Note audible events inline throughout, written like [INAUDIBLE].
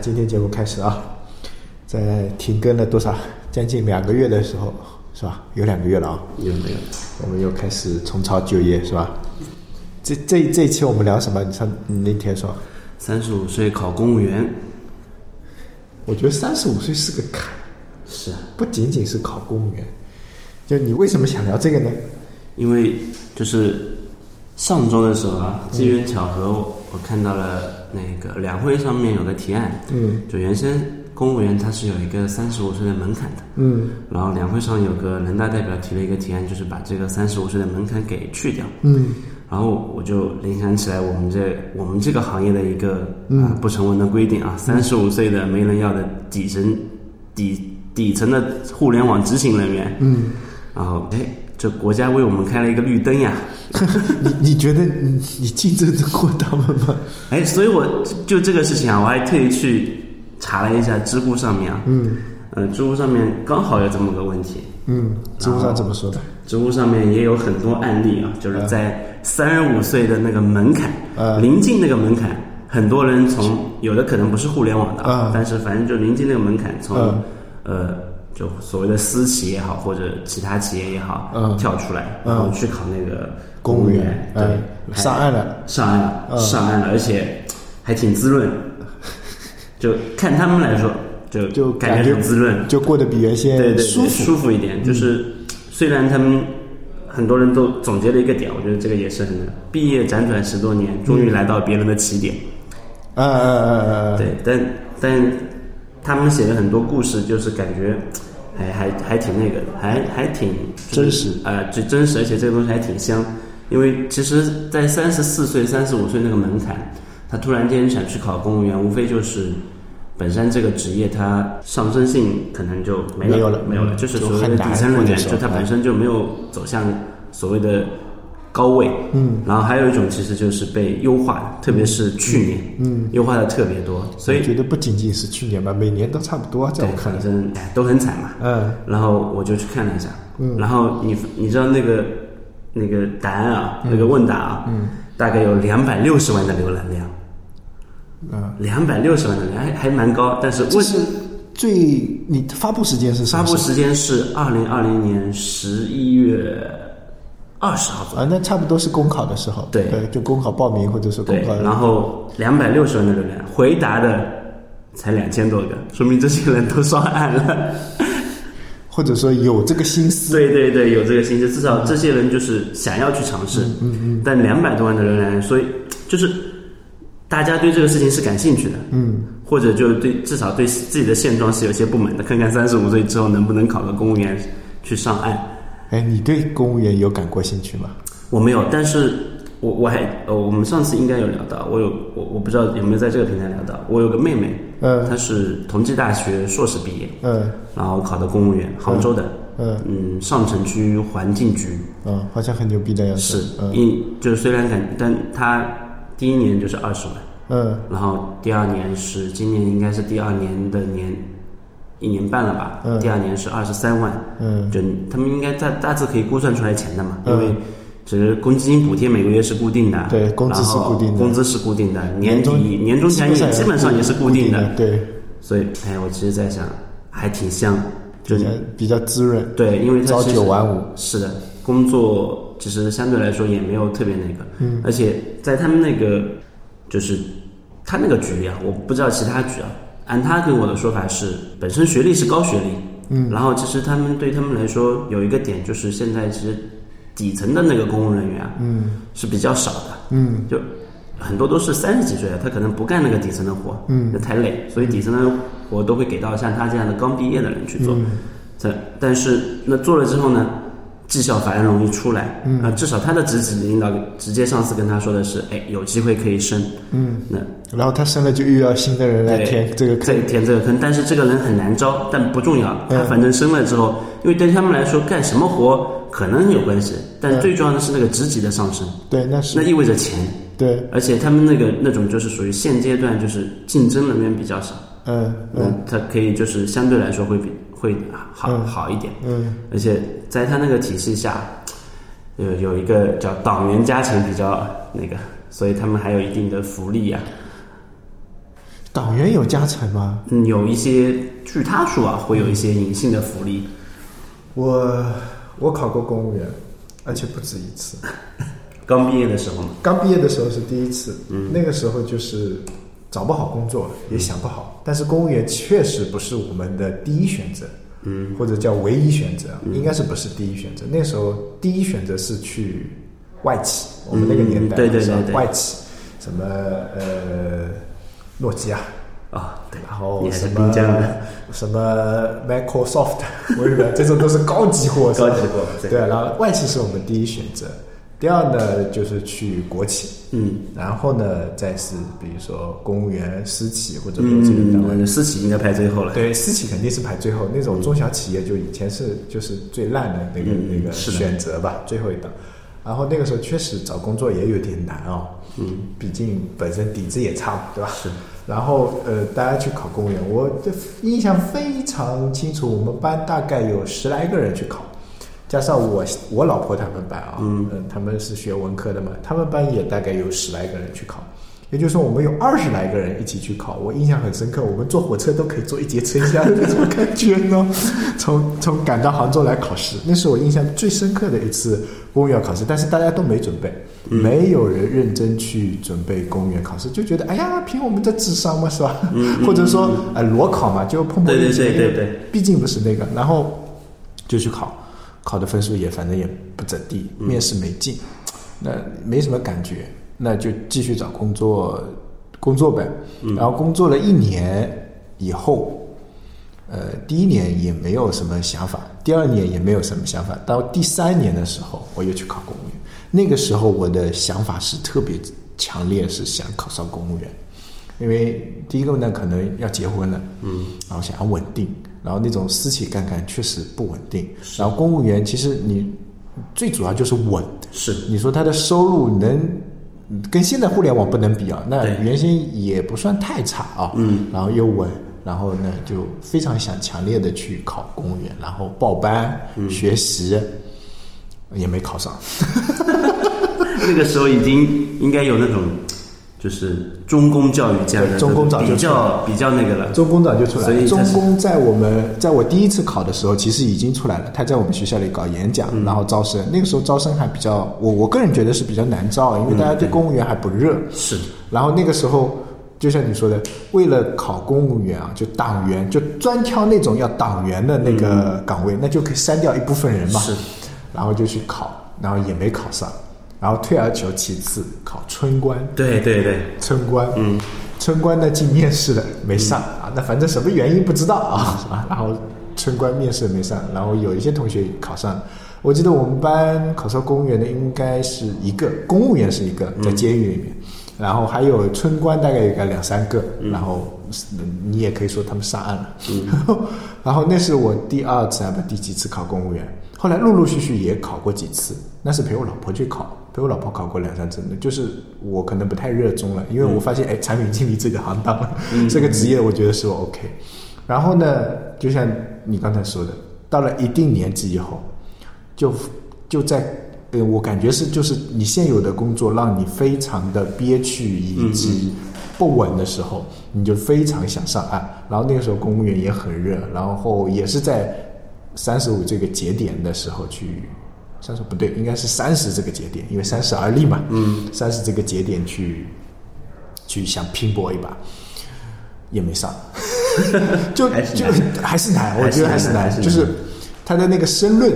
今天节目开始啊，在停更了多少？将近两个月的时候，是吧？有两个月了啊，有没有？我们又开始重操旧业，是吧？这这这一期我们聊什么？你上你那天说，三十五岁考公务员，我觉得三十五岁是个坎，是啊，不仅仅是考公务员。就你为什么想聊这个呢？因为就是上周的时候啊，机缘巧合，我看到了那个两会上面有个提案，嗯。就原先公务员他是有一个三十五岁的门槛的，嗯。然后两会上有个人大代表提了一个提案，就是把这个三十五岁的门槛给去掉。嗯。然后我就联想起来我们这我们这个行业的一个啊、不成文的规定啊，三十五岁的没人要的底层底底层的互联网执行人员，嗯，然后哎，这国家为我们开了一个绿灯呀，[LAUGHS] 你你觉得你你竞争得过他们吗？[LAUGHS] 哎，所以我就这个事情啊，我还特意去查了一下知乎上面啊，嗯。呃，知乎上面刚好有这么个问题，嗯，知乎上怎么说的？知乎上面也有很多案例啊，就是在三十五岁的那个门槛，嗯临近那个门槛，很多人从有的可能不是互联网的啊，嗯但是反正就临近那个门槛，从、嗯呃就所谓的私企也好，或者其他企业也好，嗯。跳出来，嗯。然后去考那个公务员员，对，上岸了，上岸了，嗯。上岸了，而且还挺滋润，就看他们来说，就就感觉很滋润，就过得比原先对对对，舒服。舒服一点。就是虽然他们很多人都总结了一个点，我觉得这个也是很毕业辗转十多年，终于来到别人的起点。嗯嗯嗯嗯嗯，对，但但他们写的很多故事，就是感觉还还还挺那个的，还还挺真实啊，最、真实，而且这个东西还挺香。因为其实，在三十四岁、三十五岁那个门槛，他突然间想去考公务员，无非就是本身这个职业它上升性可能就没没有了没有了，嗯就是所谓的底层人员，就他本身就没有走向所谓的高位。嗯，然后还有一种其实就是被优化的，特别是去年，嗯，优化的特别多，所以我觉得不仅仅是去年吧，每年都差不多，在对我看来。反。正哎都很惨嘛。嗯。然后我就去看了一下，嗯。然后你你知道那个那个答案啊，那个问答啊，嗯。大概有两百六十万的浏览量，嗯，两百六十万的浏览还还蛮高，但是问这是最你发布时间是发布时间是二零二零年十一月二十号左右。啊？那差不多是公考的时候，对就公考报名或者是公对考，，然后两百六十万的流量，回答的才两千多个，说明这些人都上岸了。[LAUGHS] 或者说有这个心思，对对对，有这个心思，至少这些人就是想要去尝试。嗯嗯。但两百多万的流量，所以就是大家对这个事情是感兴趣的，嗯，或者就对至少对自己的现状是有些不满的，看看三十五岁之后能不能考个公务员去上岸。哎，你对公务员有感过兴趣吗？我没有，但是我我还呃，我们上次应该有聊到，我有我我不知道有没有在这个平台聊到，我有个妹妹，嗯。她是同济大学硕士毕业，嗯。然后考的公务员，杭州的，嗯。嗯，上城区环境局。嗯，好像很牛逼的样子。是子，，嗯。一就是虽然感，但她第一年就是二十万，嗯。然后第二年是今年应该是第二年的年一年半了吧，嗯。第二年是二十三万，嗯。就他们应该大大致可以估算出来钱的嘛，嗯。因为其实公积金补贴每个月是固定的，对工资是固定的。然后工资是固定的，年底年终奖也基本上也是固定的，对，所以哎，我其实在想还挺香，就比较比较滋润，对，因为它朝九晚五，是的，工作其实相对来说也没有特别那个，嗯，而且在他们那个就是他那个局里啊，我不知道其他局啊，按他给我的说法是，本身学历是高学历，嗯，然后其实他们对他们来说有一个点就是现在其实底层的那个公务人员啊嗯。是比较少的，嗯。就很多都是三十几岁的，他可能不干那个底层的活，嗯。那太累，所以底层的活都会给到像他这样的刚毕业的人去做。嗯。这但是那做了之后呢，绩效反而容易出来，嗯。啊，至少他的直级领导直接上司跟他说的是，哎，有机会可以升，嗯，那然后他升了就又要新的人来填这个坑。再，填这个坑，但是这个人很难招，但不重要，他嗯反正升了之后，因为对他们来说干什么活可能有关系，但嗯最重要的是那个职级的上升，对，那是。那意味着钱。对，而且他们那个那种就是属于现阶段就是竞争人员比较少，嗯那嗯他可以就是相对来说会比会好嗯好一点，嗯而且在他那个体系下，有有一个叫党员加成比较那个，所以他们还有一定的福利啊。党员有加成吗？嗯，有一些，据他说啊，会有一些隐性的福利。我我考过公务员，而且不止一次。[LAUGHS] 刚毕业的时候嘛，刚毕业的时候是第一次，嗯，那个时候就是找不好工作，也想不好。但是公务员确实不是我们的第一选择，嗯，或者叫唯一选择，应该是不是第一选择。那时候第一选择是去外企，我们那个年代对对对对。外企，什么呃诺基亚。啊，对，然后什么什么 Microsoft，微软，这种都是高级货，高级货对。对，然后外企是我们第一选择，第二呢就是去国企，嗯然后呢再是比如说公务员、私企或者说这个单位。嗯，私企应该排最后了。对，私企肯定是排最后，那种中小企业就以前是就是最烂的那个、嗯那个选择吧，最后一档。然后那个时候确实找工作也有点难哦，嗯，毕竟本身底子也差嘛，对吧？是。然后呃，大家去考公务员，我的印象非常清楚，我们班大概有十来个人去考，加上我我老婆他们班啊，嗯呃他们是学文科的嘛，他们班也大概有十来个人去考。也就是说，我们有二十来个人一起去考，我印象很深刻。我们坐火车都可以坐一节车厢的那种感觉呢。[LAUGHS] 从从赶到杭州来考试，那是我印象最深刻的一次公务员考试。但是大家都没准备，没有人认真去准备公务员考试，就觉得哎呀，凭我们的智商嘛，是吧？[LAUGHS] 或者说呃裸考嘛，就碰碰运气。对对毕竟不是那个，然后就去考，考的分数也反正也不怎地，面试没进，那没什么感觉。那就继续找工作，工作呗。然后工作了一年以后，呃，第一年也没有什么想法，第二年也没有什么想法，到第三年的时候，我又去考公务员。那个时候我的想法是特别强烈，是想考上公务员，因为第一个呢，可能要结婚了，嗯，然后想要稳定，然后那种私企干干确实不稳定，然后公务员其实你最主要就是稳，是。你说他的收入能跟现在互联网不能比啊，那原先也不算太差啊，嗯，然后又稳，然后呢就非常想强烈的去考公务员，然后报班、嗯。学习，也没考上，[LAUGHS] 那个时候已经应该有那种就是中公教育这样的中公早就比较比较那个了。中公早就出来了。所以中公在我们在我第一次考的时候，其实已经出来了。他在我们学校里搞演讲，嗯然后招生。那个时候招生还比较，我我个人觉得是比较难招，因为大家对公务员还不热。是，然后那个时候，就像你说的，为了考公务员啊，就党员，就专挑那种要党员的那个岗位，那就可以删掉一部分人嘛。是，然后就去考，然后也没考上，然后退而求其次，考村官。对对对，村官，嗯，村官呢进面试了没上、啊，那反正什么原因不知道啊，是吧？然后村官面试没上，然后有一些同学考上了。我记得我们班考上公务员的应该是一个，公务员是一个，在监狱里面，然后还有村官大概有个两三个，然后你也可以说他们上岸了。然后，[LAUGHS] 然后那是我第二次还不第几次考公务员，后来陆陆续续也考过几次，那是陪我老婆去考，陪我老婆考过两三次，就是我可能不太热衷了，因为我发现哎，产品经理这个行当，这个职业我觉得是我 OK。然后呢，就像你刚才说的，到了一定年纪以后，就就在呃，我感觉是就是你现有的工作让你非常的憋屈以及不稳的时候，你就非常想上岸。然后那个时候公务员也很热，然后也是在三十五这个节点的时候去。三十不对，应该是三十这个节点，因为三十而立嘛。嗯，三十这个节点去去想拼搏一把，也没上，[LAUGHS] 就就还是难我觉得还是难，难就是他的那个申论，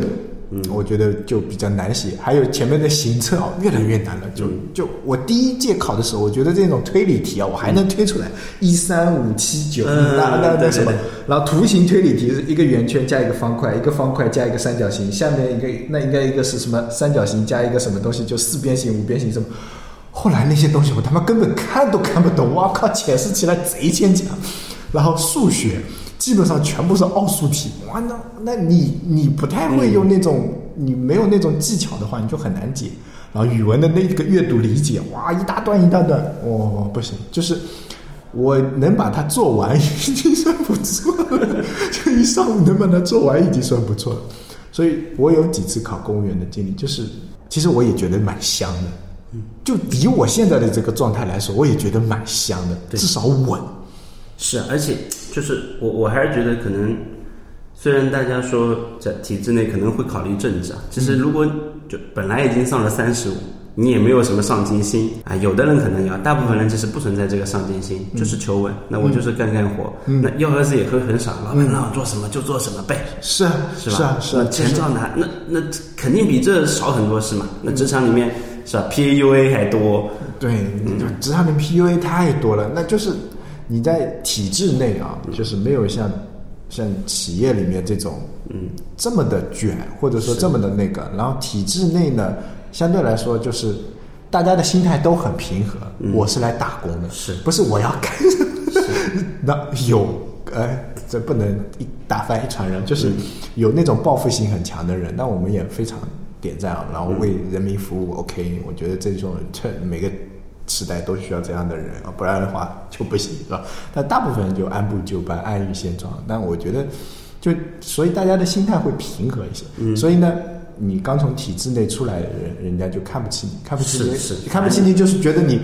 嗯，我觉得就比较难写，还有前面的行测哦，越来越难了。就就我第一届考的时候，我觉得这种推理题啊，我还能推出来一三五七九，嗯那那那什么然后图形推理题是一个圆圈加一个方块，一个方块加一个三角形，下面一个那应该一个是什么三角形加一个什么东西，就四边形、五边形什么。后来那些东西我他妈根本看都看不懂，我靠，解释起来贼牵强。然后数学基本上全部是奥数题，哇，那那你你不太会用那种，你没有那种技巧的话，你就很难解。然后语文的那个阅读理解，哇，一大段一大段，哦，不行，就是我能把它做完已经算不错了，就一上午能把它做完已经算不错了。所以我有几次考公务员的经历，就是其实我也觉得蛮香的，就以我现在的这个状态来说，我也觉得蛮香的，至少稳。是，而且就是我我还是觉得可能，虽然大家说在体制内可能会考虑政治啊，其实如果就本来已经上了三十五，你也没有什么上进心啊，有的人可能有，大部分人其实不存在这个上进心，就是求稳。那我就是干干活，那幺蛾子也会很少，老板让我做什么就做什么呗，是啊，是吧？是啊，是啊，钱照拿，那那肯定比这少很多是嘛？那职场里面是吧？PUA 还多，对，就职场里 PUA 太多了，那就是你在体制内啊，就是没有像像企业里面这种嗯，这么的卷，或者说这么的那个，然后体制内呢，相对来说就是大家的心态都很平和，我是来打工的，是。不是我要干？[LAUGHS] 那有呃，这不能一打翻一船人，就是有那种报复心很强的人，那我们也非常点赞啊，然后为人民服务，OK，我觉得这种这每个时代都需要这样的人啊，不然的话就不行，是吧？但大部分人就按部就班，安于现状。但我觉得，就所以大家的心态会平和一些。嗯所以呢，你刚从体制内出来的人，人家就看不起你，看不起你，是是看不起你，就是觉得你，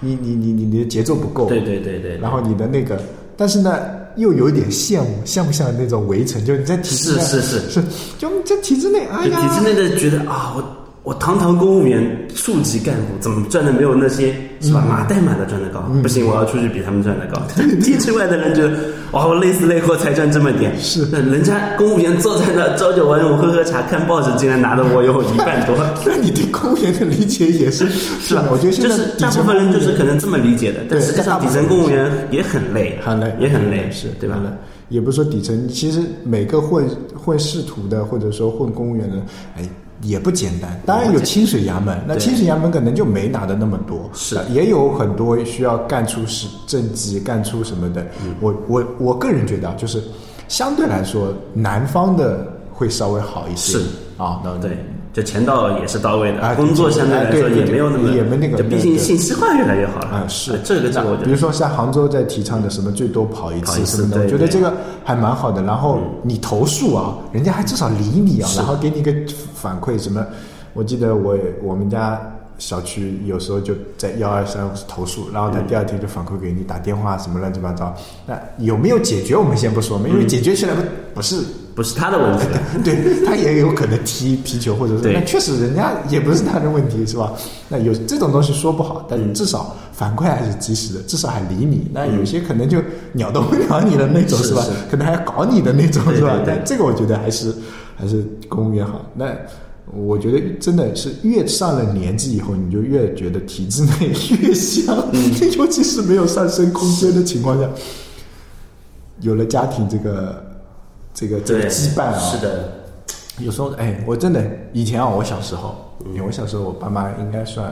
你你你你你的节奏不够，对对对对，然后你的那个，但是呢，又有一点羡慕，像不像那种围城？就你在体制内，是是是是，就在体制内，哎呀，体制内的觉得啊，我我堂堂公务员、处级干部，怎么赚的没有那些是吧？马代码的赚的高？不行，我要出去比他们赚的高。[LAUGHS] 体制外的人觉得，哇，我累死累活才赚这么点，是那人家公务员坐在那朝九晚五喝喝茶看报纸，竟然拿的我有一半多。[LAUGHS] 那你对公务员的理解也是是吧？我觉得现在就是大部分人就是可能这么理解的，但实际上底层公务员也很累，很累，也很累，是对吧也不是说底层，其实每个混混仕途的，或者说混公务员的，哎，也不简单。当然有清水衙门，那清水衙门可能就没拿的那么多，是呃也有很多需要干出是政绩、干出什么的。嗯我我我个人觉得啊，就是相对来说，南方的会稍微好一些。是啊，那对，就钱到也是到位的，啊工作相对来说也没有那么，也没那个毕竟信息化越来越好了啊，是呃这个这个我觉得比如说像杭州在提倡的什么最多跑一次次什么的，我觉得这个还蛮好的。然后你投诉啊，人家还至少理你啊，然后给你个反馈什么。我记得我我们家小区有时候就在幺二三投诉，然后他第二天就反馈给你打电话什么乱七八糟。那有没有解决我们先不说嘛，因为解决起来不不是不是他的问题，[LAUGHS] 对他也有可能踢皮球，或者是那确实人家也不是他的问题，是吧？那有这种东西说不好，但至少反馈还是及时的，至少还理你。那有些可能就鸟都不鸟你的那种，是吧？可能还要搞你的那种，是吧？但这个我觉得还是还是公务员好。那我觉得真的是越上了年纪以后，你就越觉得体制内越香，[LAUGHS] 尤其是没有上升空间的情况下，有了家庭这个这个这个，羁绊啊，是的，有时候，哎，我真的以前啊，我小时候，因为我小时候我爸妈应该算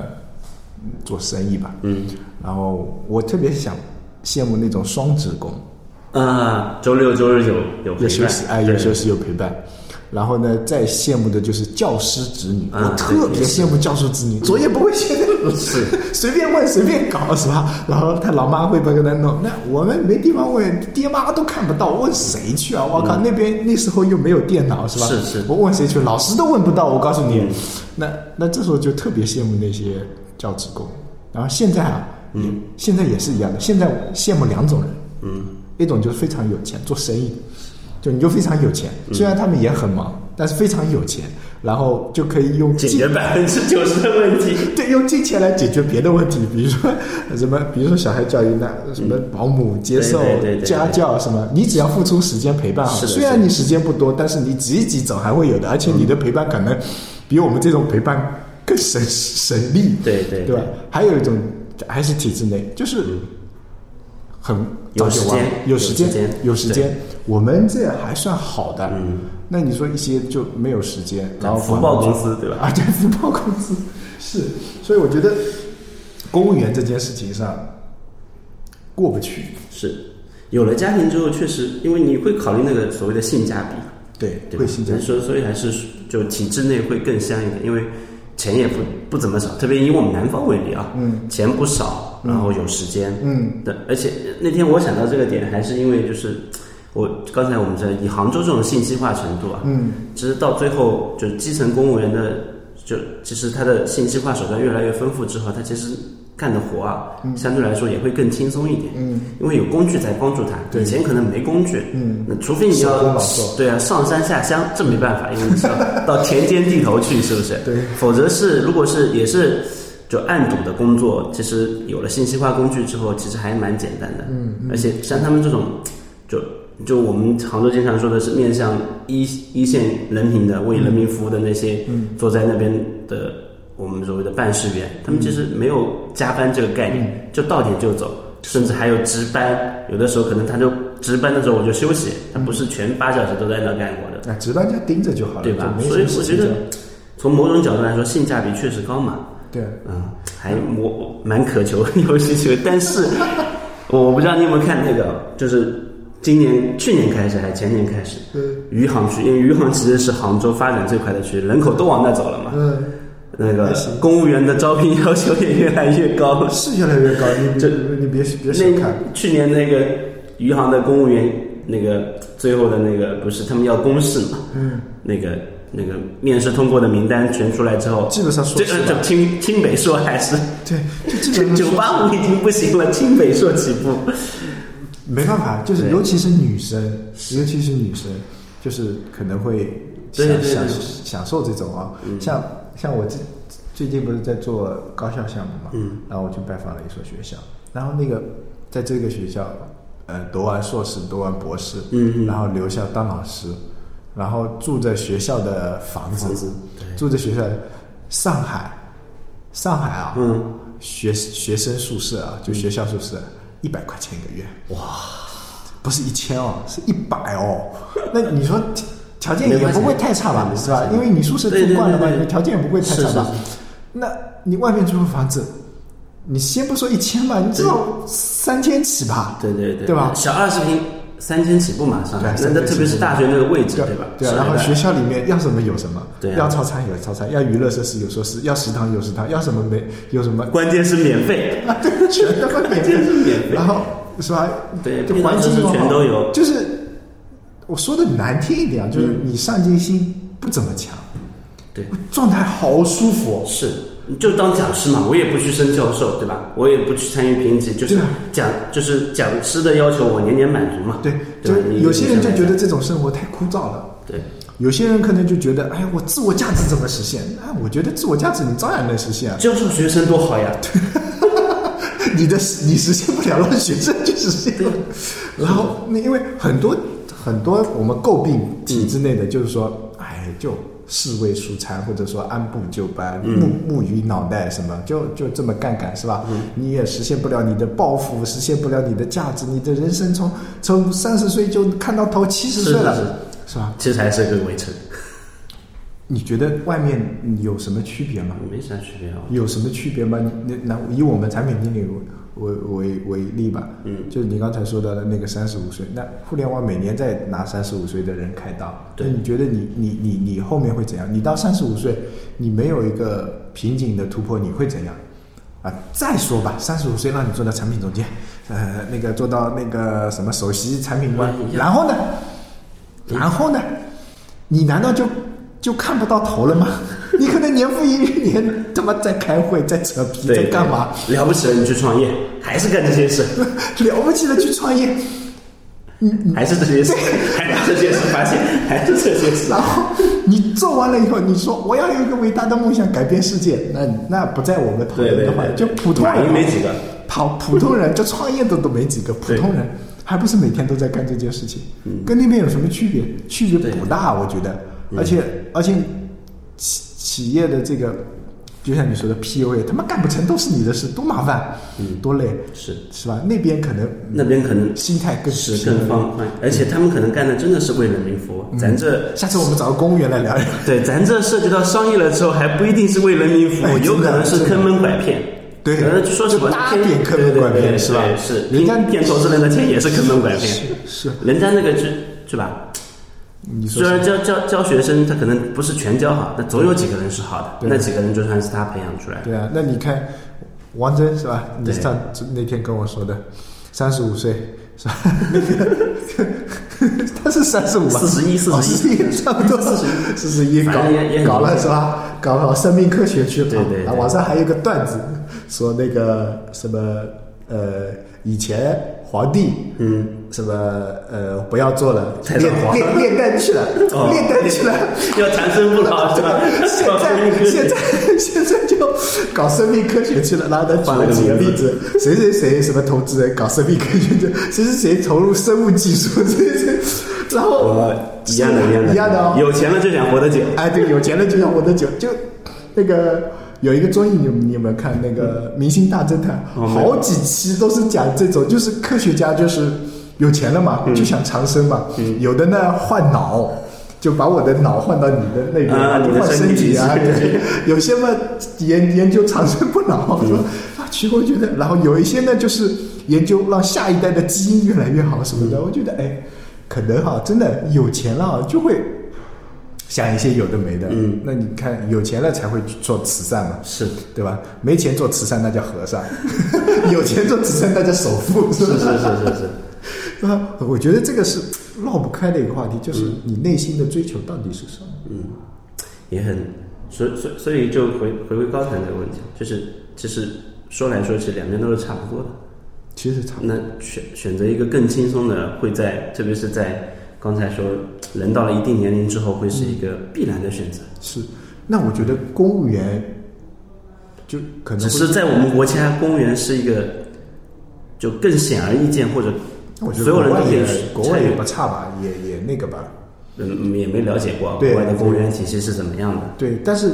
嗯做生意吧，嗯。然后我特别想羡慕那种双职工，啊，周六周日有有有休息，哎，有休息有陪伴。然后呢，再羡慕的就是教师子女，啊我特别羡慕教师子女，作业不会写的是 [LAUGHS] 随便问随便搞是吧？然后他老妈会帮他弄，那我们没地方问，爹妈都看不到，问谁去啊？我靠，那边那时候又没有电脑是吧？是是我问谁去？老师都问不到，我告诉你，那那这时候就特别羡慕那些教职工。然后现在啊，嗯，现在也是一样的，现在羡慕两种人，嗯，一种就是非常有钱，做生意的，就你就非常有钱，嗯。虽然他们也很忙，但是非常有钱，然后就可以用金解决百分之九十的问题。[LAUGHS] 对，用金钱来解决别的问题，比如说 [LAUGHS] 什么，比如说小孩教育那什么保姆接受家教什么，你只要付出时间陪伴虽然你时间不多，但是你挤一挤总还会有的，而且你的陪伴可能比我们这种陪伴更省省力，对对对。吧？还有一种还是体制内，就是很有时间有时间有时间我们这还算好的，嗯，那你说一些就没有时间，然后福报公司对吧？啊，对，福报公司是，所以我觉得公务员这件事情上过不去。是有了家庭之后，确实因为你会考虑那个所谓的性价比，对，会性价比。所以所以还是就体制内会更香一点，因为钱也不不怎么少，特别以我们南方为例啊，嗯，钱不少，然后有时间，嗯，对，而且那天我想到这个点，还是因为就是我刚才我们在以杭州这种信息化程度啊，嗯，其实到最后就基层公务员的，就其实他的信息化手段越来越丰富之后，他其实干的活啊，相对来说也会更轻松一点。嗯，因为有工具在帮助他，对以前可能没工具。嗯，那除非你要对啊上山下乡，这没办法，因为你是要 [LAUGHS] 到田间地头去，是不是？对否则是如果是也是就暗赌的工作，其实有了信息化工具之后，其实还蛮简单的。嗯而且像他们这种，就就我们杭州经常说的是面向一一线人民的、为人民服务的那些嗯坐在那边的我们所谓的办事员，他们其实没有加班这个概念，就到点就走，甚至还有值班。有的时候可能他就值班的时候我就休息，他不是全八小时都在那干活的，啊，值班就盯着就好了，对吧所以我觉得从某种角度来说，性价比确实高嘛。对，嗯，还我蛮渴求 [LAUGHS] 有需求，但是我不知道你有没有看那个，就是今年去年开始还是前年开始，嗯余杭区，因为余杭其实是杭州发展最快的区，人口都往那走了嘛。嗯，那个公务员的招聘要求也越来越高。是越来越高，你这你你别别小看，去年那个余杭的公务员，那个最后的那个不是他们要公示嘛？嗯，那个那个面试通过的名单全出来之后，基本上这个就清清北硕还是对，[LAUGHS] 九八五已经不行了，清北硕起步。没办法，就是尤其是女生，尤其是女生，就是可能会享享受这种啊，嗯。像像我最最近不是在做高校项目嘛，嗯，然后我去拜访了一所学校，然后那个在这个学校，呃，读完硕士，读完博士，嗯嗯。然后留校当老师，然后住在学校的房子，房子住在学校上海，上海啊，嗯，学学生宿舍啊，就学校宿舍，一百块钱一个月，哇，不是一千哦，是一百哦。那你说条件也不会太差吧，是吧？因为你宿舍住惯了嘛，你条件也不会太差吧？那你外面租个房子，你先不说一千吧，你至少三千起吧？对对对，对吧？小二十平三千起步嘛，上海，对那那特别是大学那个位置，对对吧？对啊，然后学校里面要什么？有什么，对啊。要操场有操场，要娱乐设施有设施，要食堂有食堂，要什么没有什么，[LAUGHS] 关键是免费，啊，对，全他妈免费，免费。然后是吧？对，就环境全都有。就是我说的难听一点啊，就是你上进心不怎么强，对，状态好舒服哦。是，你就当讲师嘛，我也不去升教授，对吧？我也不去参与评级，就是讲，就是讲师的要求，我年年满足嘛。对，对有些人就觉得这种生活太枯燥了。对，有些人可能就觉得，哎呀，我自我价值怎么实现？哎，我觉得自我价值你照样能实现啊。教授学生多好呀。[LAUGHS] 你的你实现不了，让学生去实现。然后，那因为很多很多我们诟病体制内的，就是说，哎，就侍卫蔬餐，或者说按部就班、木木鱼脑袋什么，就就这么干干是吧？你也实现不了你的抱负，实现不了你的价值，你的人生从从三十岁就看到头七十岁了，是吧？其实还是个围城，你觉得外面有什么区别吗？没啥区别啊。有什么区别吗？你那那以我们产品经理为为为例吧，嗯，就是你刚才说到的那个三十五岁，那互联网每年在拿三十五岁的人开刀，对。那你觉得你你你你后面会怎样？你到三十五岁，你没有一个瓶颈的突破，你会怎样？啊，再说吧，三十五岁让你做到产品总监，呃，那个做到那个什么首席产品官嗯，然后呢，然后呢，你难道就就看不到头了吗？[LAUGHS] 你可能年复一日年，他妈在开会，在扯皮，在，干嘛？了不起了，你去创业，还是干这些事，[LAUGHS] 了不起的去创业，[LAUGHS] 还是这些事，还是这些事，发现还是这些事。然后你做完了以后，你说我要有一个伟大的梦想，改变世界，那那不在我们讨论的话，就普通人。云没几个，跑普通人就创业的都没几个，普通人还不是每天都在干这件事情，跟那边有什么区别？区别不大，我觉得，而且而且企企业的这个，就像你说的 PUA，他妈干不成都是你的事，多麻烦，嗯多累，是是吧？那边可能那边可能心态更是更放宽，而且他们可能干的真的是为人民服务。咱这下次我们找个公务员来聊一聊。对，咱这涉及到商业了之后，还不一定是为人民服务，哎有可能是坑蒙拐骗。对可能说什么就搭骗点坑蒙拐骗是吧是，人家骗骗投资人的钱也是坑蒙拐骗。是是，人家那个是是吧？你说虽然教教教学生，他可能不是全教好，但总有几个人是好的，对那几个人就算是他培养出来的。对啊，那你看王峥是吧？你对上那天跟我说的，三十五岁是吧？那 [LAUGHS] 个他是三十五吧？四十一，四十一差不多四十一，搞反正也也很搞了是吧？搞搞生命科学去了对对对啊，网上还有个段子，说那个什么呃，以前皇帝嗯，什么呃不要做了，太炼炼炼丹去了，哦炼丹去了。要长生不老是吧？现在现在现在就搞生命科学去了，然后他举了几个例子，[LAUGHS] 谁谁谁什么投资人搞生命科学的，谁谁谁投入生物技术，谁谁，然后我一样的，一样的，一样的哦。有钱了就想活得久。哎，对，有钱了就想活得久，就那个有一个综艺，你们你有没有看那个《明星大侦探》好几期都是讲这种，就是科学家就是有钱了嘛，嗯就想长生嘛，有的呢换脑。就把我的脑换到你的那边，就换身体啊。对，[LAUGHS] 有些嘛研研究长生不老，嗯说啊，其实我觉得，然后有一些呢就是研究让下一代的基因越来越好什么嗯的。我觉得哎，可能哈，真的有钱了啊就会想一些有的没的。嗯，那你看有钱了才会去做慈善嘛，是对吧？没钱做慈善那叫和尚，[LAUGHS] 有钱做慈善那叫首富，是不是是是是是，是吧？我觉得这个是绕不开的一个话题，就是嗯你内心的追求到底是什么？嗯也很，所所所以就回回归高谈这个问题，就是其实说来说去两边都是差不多的。其实差不多。那选选择一个更轻松的，会在特别是在刚才说人到了一定年龄之后，会是一个必然的选择。是，那我觉得公务员就可能只是在我们国家，公务员是一个就更显而易见，或者我觉得所有人也国外也不差吧，也也那个吧。嗯也没了解过对国外的公务员体系是怎么样的。对，但是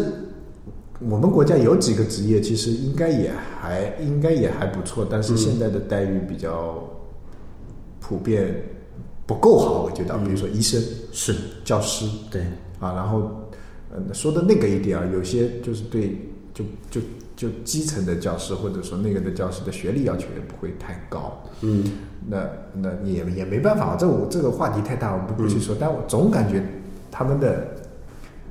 我们国家有几个职业，其实应该也还应该也还不错，但是现在的待遇比较普遍不够好，我觉得，比如说医生、是，教师。对，啊，然后嗯说的那个一点啊，有些就是对就就就基层的教师或者说那个的教师的学历要求也不会太高，嗯，那那也也没办法，这我这个话题太大，我不不去说。但我总感觉他们的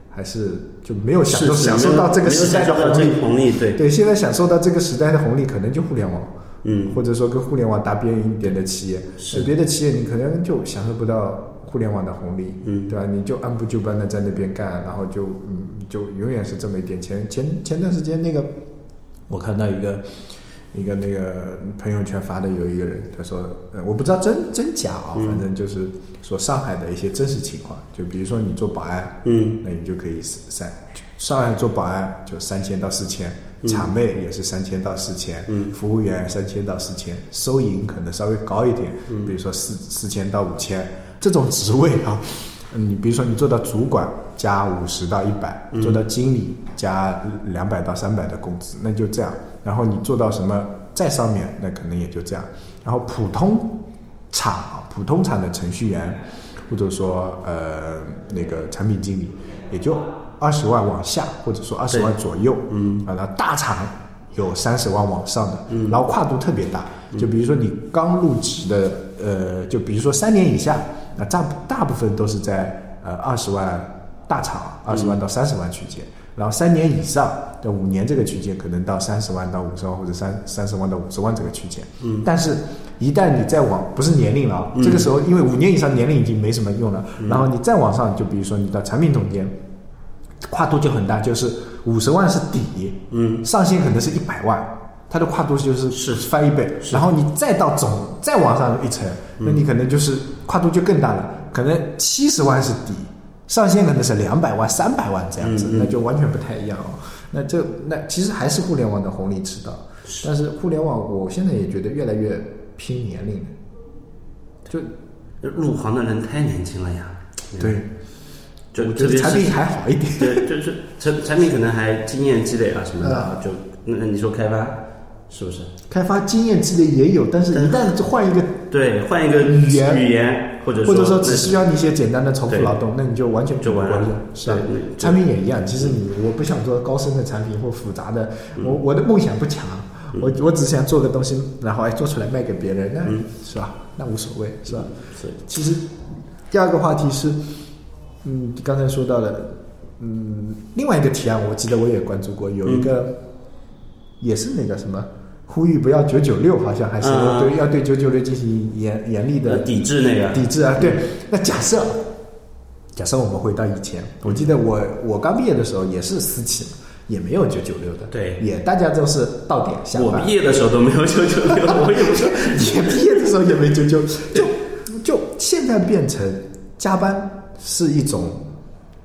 还是就没有享受是享受到这个时代的红利。红利，对，对，现在享受到这个时代的红利，可能就互联网，嗯，或者说跟互联网搭边一点的企业。是别的企业你可能就享受不到互联网的红利，嗯对吧？你就按部就班的在那边干，然后就嗯，就永远是这么一点钱。前前段时间那个，我看到一个一个那个朋友圈发的有一个人，他说，呃，我不知道真真假啊，嗯。反正就是说上海的一些真实情况，就比如说你做保安，嗯，那你就可以三，上海做保安就三千到四千，嗯。厂妹也是三千到四千，嗯。服务员三千到四千，收银可能稍微高一点，嗯。比如说四四千到五千，这种职位啊，嗯你比如说你做到主管加五十到一百、嗯。做到经理加两百到三百的工资，那就这样，然后你做到什么再上面，那可能也就这样，然后普通厂啊，普通厂的程序员，或者说呃那个产品经理，也就二十万往下，或者说二十万左右，嗯。啊，那大厂有三十万往上的，嗯。然后跨度特别大，就比如说你刚入职的，呃，就比如说三年以下，那大大部分都是在呃二十万大厂，二十万到三十万区间。然后三年以上的五年这个区间，可能到三十万到五十万或者三三十万到五十万这个区间。嗯。但是，一旦你再往不是年龄了啊，这个时候因为五年以上年龄已经没什么用了，然后你再往上，就比如说你到产品总监，跨度就很大，就是五十万是底，嗯，上限可能是一百万，它的跨度就是。是翻一倍，然后你再到总再往上一层，那你可能就是跨度就更大了，可能七十万是底，上限可能是两百万、三百万这样子，那就完全不太一样哦。那这那其实还是互联网的红利迟到，但是互联网我现在也觉得越来越拼年龄了，就入行的人太年轻了呀。对，就产品还好一点。对，就是产产品可能还经验积累啊什么的啊，就那那你说开发是不是？开发经验积累也有，但是一旦换一个对，换一个语言语言或者或者说只需要你一些简单的重复劳动，那你就完全就完了是吧对对？产品也一样，其实你我不想做高深的产品或复杂的，嗯我我的梦想不强，我我只想做个东西，然后哎做出来卖给别人，那嗯是吧？那无所谓是吧？是其实第二个话题是，嗯，刚才说到的，嗯，另外一个提案，我记得我也关注过，有一个、嗯也是那个什么。呼吁不要九九六，好像还是嗯对，要对九九六进行严严厉的呃抵制那个。抵制啊，对。那假设，假设我们回到以前，我记得我我刚毕业的时候也是私企嘛，也没有九九六的，对。也大家都是到点下班。我毕业的时候都没有九九六，我也不知道。[LAUGHS] 也毕业的时候也没九九，就就现在变成加班是一种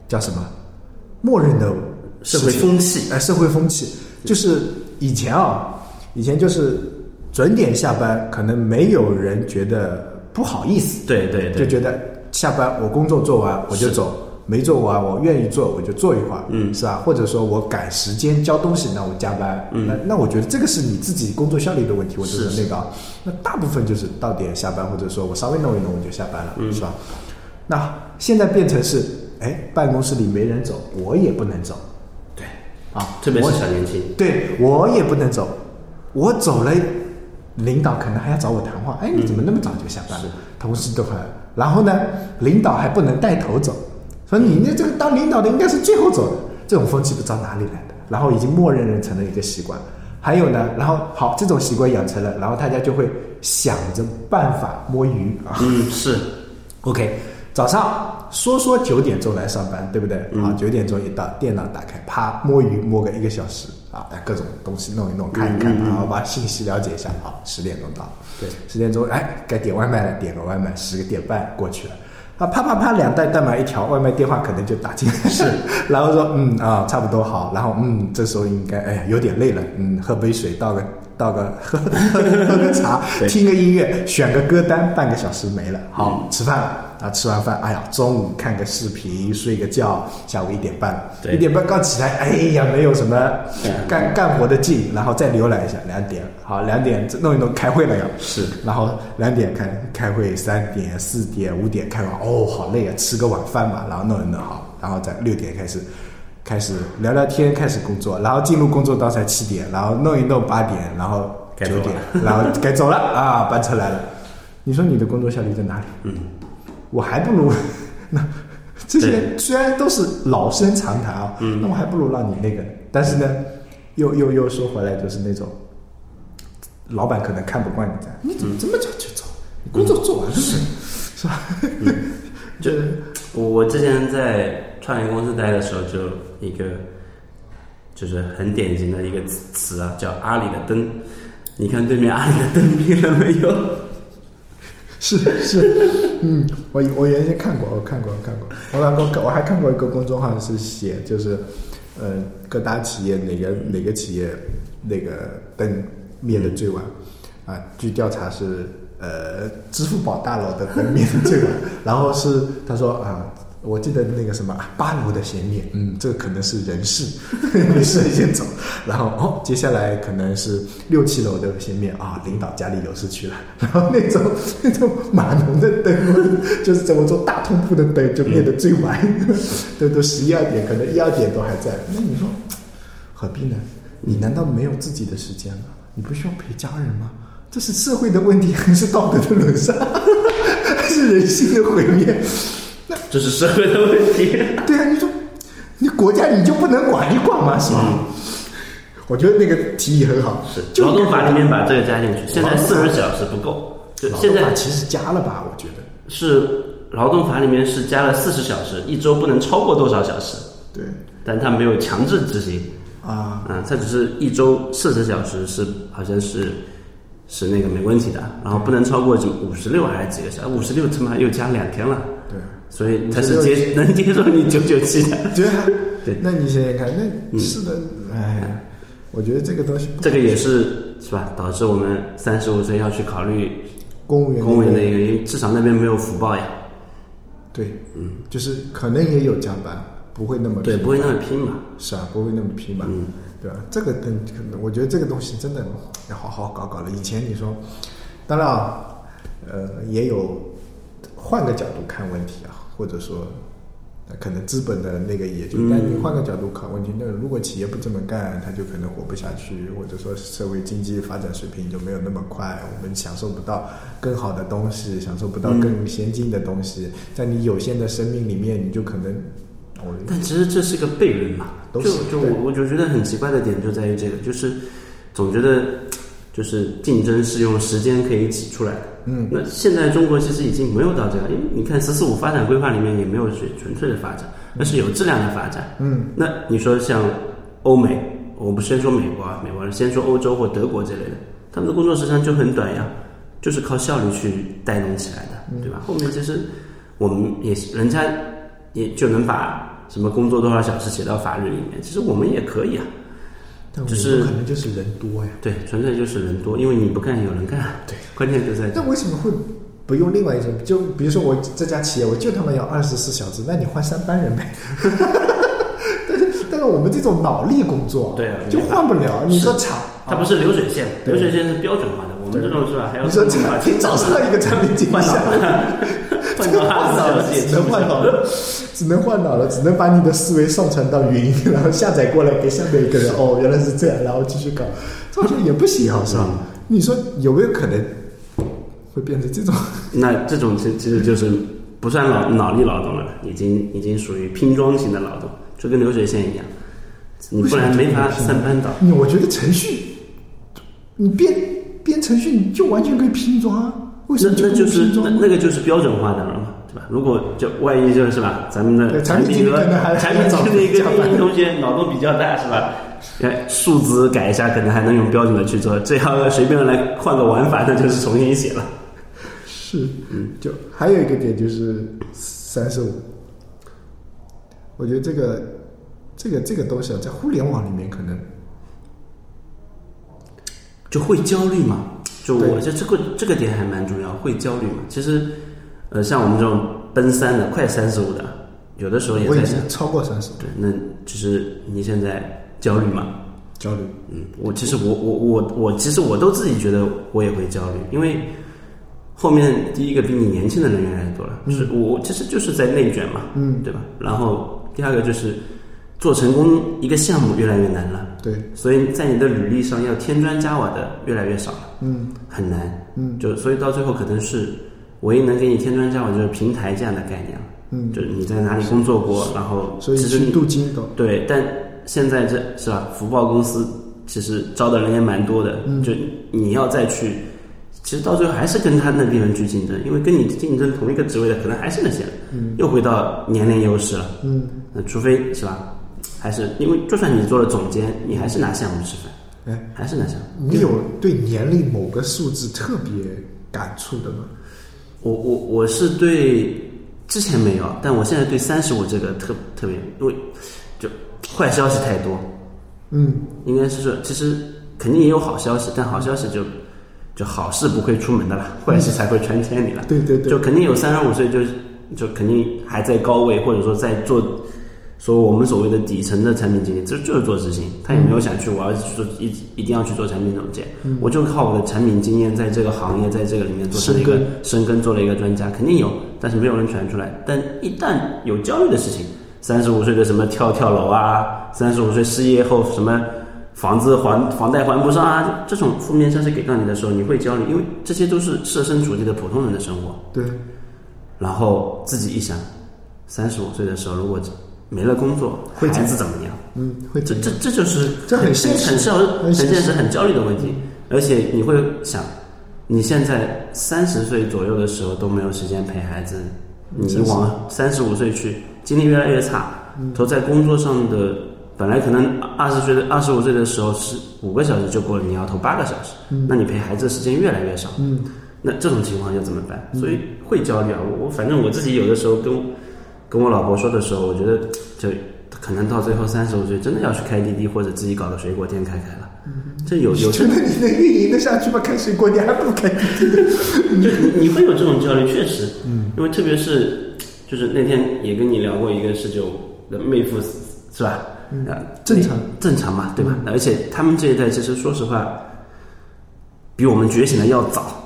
叫什么？默认的社会风气。哎，社会风气。就是以前啊，以前就是准点下班，可能没有人觉得不好意思，对对对，就觉得下班我工作做完我就走，没做完我愿意做我就坐一会儿，嗯。是吧？或者说我赶时间交东西，那我加班，嗯。那那我觉得这个是你自己工作效率的问题，或者是是那个。啊，那大部分就是到点下班，或者说我稍微弄一弄我就下班了，嗯。是吧？那现在变成是，哎，办公室里没人走，我也不能走。对，啊，特别是我小年轻，对我也不能走，我走了，领导可能还要找我谈话。哎，你怎么那么早就下班了？同事都还，然后呢，领导还不能带头走，说你那这个当领导的应该是最后走的，这种风气不知道哪里来的，然后已经默认成了一个习惯。还有呢，然后好，这种习惯养成了，然后大家就会想着办法摸鱼啊。嗯，是 OK，早上说说九点钟来上班，对不对？嗯。好，九点钟一到，电脑打开，啪摸鱼摸个一个小时啊，哎各种东西弄一弄，看一看，然后把信息了解一下。好，十点钟到，对，十点钟哎该点外卖了，点个外卖，十个点半过去了。啊，啪啪啪，两袋代码一条，外卖电话可能就打进来，是，[LAUGHS] 然后说，嗯啊，差不多好，然后嗯，这时候应该，哎，有点累了，嗯，喝杯水，倒个倒个 [LAUGHS] 喝喝喝个茶，听个音乐，选个歌单，半个小时没了，好，吃饭了。啊，吃完饭，哎呀，中午看个视频，睡个觉，下午一点半，对。一点半刚起来，哎呀，没有什么干干活的劲，然后再浏览一下，两点，好，两点弄一弄，开会了要，是，然后两点开开会，三点、四点、五点开完，哦，好累啊，吃个晚饭嘛，然后弄一弄好，然后再六点开始开始聊聊天，开始工作，然后进入工作到才七点，然后弄一弄八点，然后九点，然后该走了啊，班车来了，你说你的工作效率在哪里？嗯，我还不如 [LAUGHS] 那这些虽然都是老生常谈啊，嗯那我还不如让你那个，但是呢，又又又说回来，就是那种老板可能看不惯你这样，你怎么这么早就走？你工作做完了没？是吧？就是我我之前在创业公司待的时候，就一个就是很典型的一个词词啊，叫阿里的灯。你看对面阿里的灯灭了没有？是是，嗯，我我原先看过，我看过看过，我看过，我还看过一个公众号是写就是，呃，各大企业哪个哪个企业那个灯灭的最晚啊？据调查是呃，支付宝大楼的灯灭的最晚，然后是他说啊。我记得那个什么八楼的先灭，嗯，这个可能是人事，[LAUGHS] 人事先走，然后哦，接下来可能是六七楼的先灭啊，领导家里有事去了，[LAUGHS] 然后那种 [LAUGHS] 那种码农的灯，就是怎么做大通铺的灯就灭得最晚，都都十一二点，可能一二点都还在，那你说何必呢？你难道没有自己的时间吗？你不需要陪家人吗？这是社会的问题，还是道德的沦丧，还是人性的毁灭？这是社会的问题。[LAUGHS] 对啊，你说你国家你就不能管一管吗？是吧？我觉得那个提议很好，是劳动法里面把这个加进去，现在四十小时不够，就现在其实加了吧？我觉得是劳动法里面是加了四十小时，一周不能超过多少小时，对但他没有强制执行。啊，嗯，他只是一周四十小时是好像是是那个没问题的，然后不能超过什么五十六还是几个小时，五十六他妈又加两天了，对。所以他是接能接受你九九七的。[LAUGHS] 对啊，对那你想想看，那是的，哎，我觉得这个东西这个也是是吧？导致我们三十五岁要去考虑公务员公务员的那个一个，因为至少那边没有福报呀，对，嗯，就是可能也有加班，不会那么对，不会那么拼嘛。是啊，不会那么拼嘛，嗯对吧？这个跟可能我觉得这个东西真的要好好搞搞了。以前你说，当然啊，呃，也有换个角度看问题啊，或者说。呃可能资本的那个也就，嗯但你换个角度考问题，那如果企业不这么干，它就可能活不下去，或者说社会经济发展水平就没有那么快，我们享受不到更好的东西，享受不到嗯更先进的东西，在你有限的生命里面，你就可能，但其实这是个悖论嘛，都就就我我就觉得很奇怪的点就在于这个，就是总觉得就是竞争是用时间可以挤出来的。嗯，那现在中国其实已经没有到这个，因为你看“十四五”发展规划里面也没有纯纯粹的发展，那是有质量的发展。嗯，那你说像欧美，我不先说美国啊，美国人先说欧洲或德国之类的，他们的工作时长就很短呀，就是靠效率去带动起来的，对吧？后面其实我们也是人家也就能把什么工作多少小时写到法律里面，其实我们也可以啊。但只是可能就是人多呀。对，纯粹就是人多，因为你不干有人干。对，关键就在那。为什么会不用另外一种？就比如说我这家企业，我就他妈要二十四小时，那你换三班人呗。[LAUGHS] 但是但是我们这种脑力工作，对啊就换不了。你说厂，它不是流水线，流水线是标准化的，我们这种是吧？还要你说自动化你找上一个产品经理 [LAUGHS] [LAUGHS] 换脑下来。换脑了，只能换脑了，只能换脑了，只能把你的思维上传到云，然后下载过来给下面一个人。哦，原来是这样，然后继续搞，这样也不行，好像。你说有没有可能会变成这种？那这种其其实就是不算脑脑力劳动了，已经已经属于拼装型的劳动，就跟流水线一样，你不然没法三班倒。[LAUGHS] 你我觉得程序，你编编程序你就完全可以拼装啊，为什那么那就是？那那个就是标准化的了嘛，对吧？如果就万一就是吧，咱们的产品和产品经理跟运营同学脑洞比较大，是吧？哎，数字改一下，可能还能用标准的去做，这要随便来换个玩法，那就是重新写了。是，就还有一个点就是三十五，我觉得这个这个这个东西啊，在互联网里面可能就会焦虑嘛？就我觉得这个这个点还蛮重要，会焦虑嘛？其实，呃，像我们这种奔三的、快三十五的，有的时候也在想，超过三十，对，那就是你现在焦虑嘛？焦虑。嗯，我其实我我我我其实我都自己觉得我也会焦虑，因为后面第一个比你年轻的人越来越多了，是我其实就是在内卷嘛，嗯，对吧？然后第二个就是做成功一个项目越来越难了，对，所以在你的履历上要添砖加瓦的越来越少了，嗯。很难，嗯。就所以到最后可能是唯一能给你添砖加瓦就是平台这样的概念了，嗯，就是你在哪里工作过，然后所以镀金的，对，但现在这是吧？福报公司其实招的人也蛮多的，嗯。就你要再去，其实到最后还是跟他那边人去竞争，因为跟你竞争同一个职位的可能还是那些人，嗯。又回到年龄优势了。嗯，那除非是吧？还是因为就算你做了总监，你还是拿项目吃饭，哎，还是拿项目。你有对年龄某个数字特别感触的吗？我我我是对之前没有，但我现在对三十五这个特特别，因为就坏消息太多。嗯，应该是说，其实肯定也有好消息，但好消息就就好事不会出门的啦，坏事才会传千里了。对对对就肯定有三十五岁就就肯定还在高位，或者说在做说我们所谓的底层的产品经理，这就是做执行，他也没有想去我要去做一一定要去做产品总监，我就靠我的产品经验在这个行业在这个里面做成了一个深耕，做了一个专家，肯定有，但是没有人传出来。但一旦有焦虑的事情，三十五岁的什么跳跳楼啊，三十五岁失业后什么房子还房贷还不上啊，这种负面消息给到你的时候，你会焦虑，因为这些都是设身处地的普通人的生活。对，然后自己一想，三十五岁的时候如果没了工作，会孩子怎么样？嗯，会这这这就是这很很现实很现实、很焦虑的问题。而且你会想，你现在三十岁左右的时候都没有时间陪孩子，你往三十五岁去，精力越来越差，投在工作上的本来可能二十岁的二十五岁的时候是五个小时就够了，你要投八个小时，那你陪孩子的时间越来越少。嗯，那这种情况要怎么办？所以会焦虑啊！我我反正我自己有的时候跟跟我老婆说的时候，我觉得就可能到最后三十五岁真的要去开滴滴或者自己搞个水果店开开了。这有有真的你能运营得下去吗？开水果店还不如开滴滴。就你你会有这种焦虑，确实，嗯，因为特别是就是那天也跟你聊过一个事就妹夫是吧？嗯啊，正常正常嘛，对吧？而且他们这一代其实说实话，比我们觉醒的要早。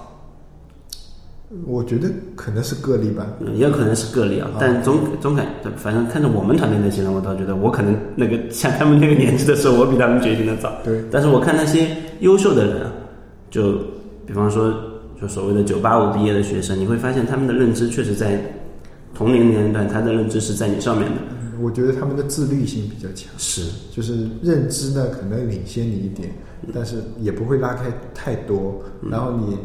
我觉得可能是个例吧。嗯也有可能是个例啊，但总总感，反正看着我们团队那些人，我倒觉得我可能那个像他们那个年纪的时候，我比他们觉醒的早。对，但是我看那些优秀的人啊，就比方说，就所谓的九八五毕业的学生，你会发现他们的认知确实在同龄年龄段，他的认知是在你上面的。嗯我觉得他们的自律性比较强，是，就是认知呢可能领先你一点，但是也不会拉开太多。然后你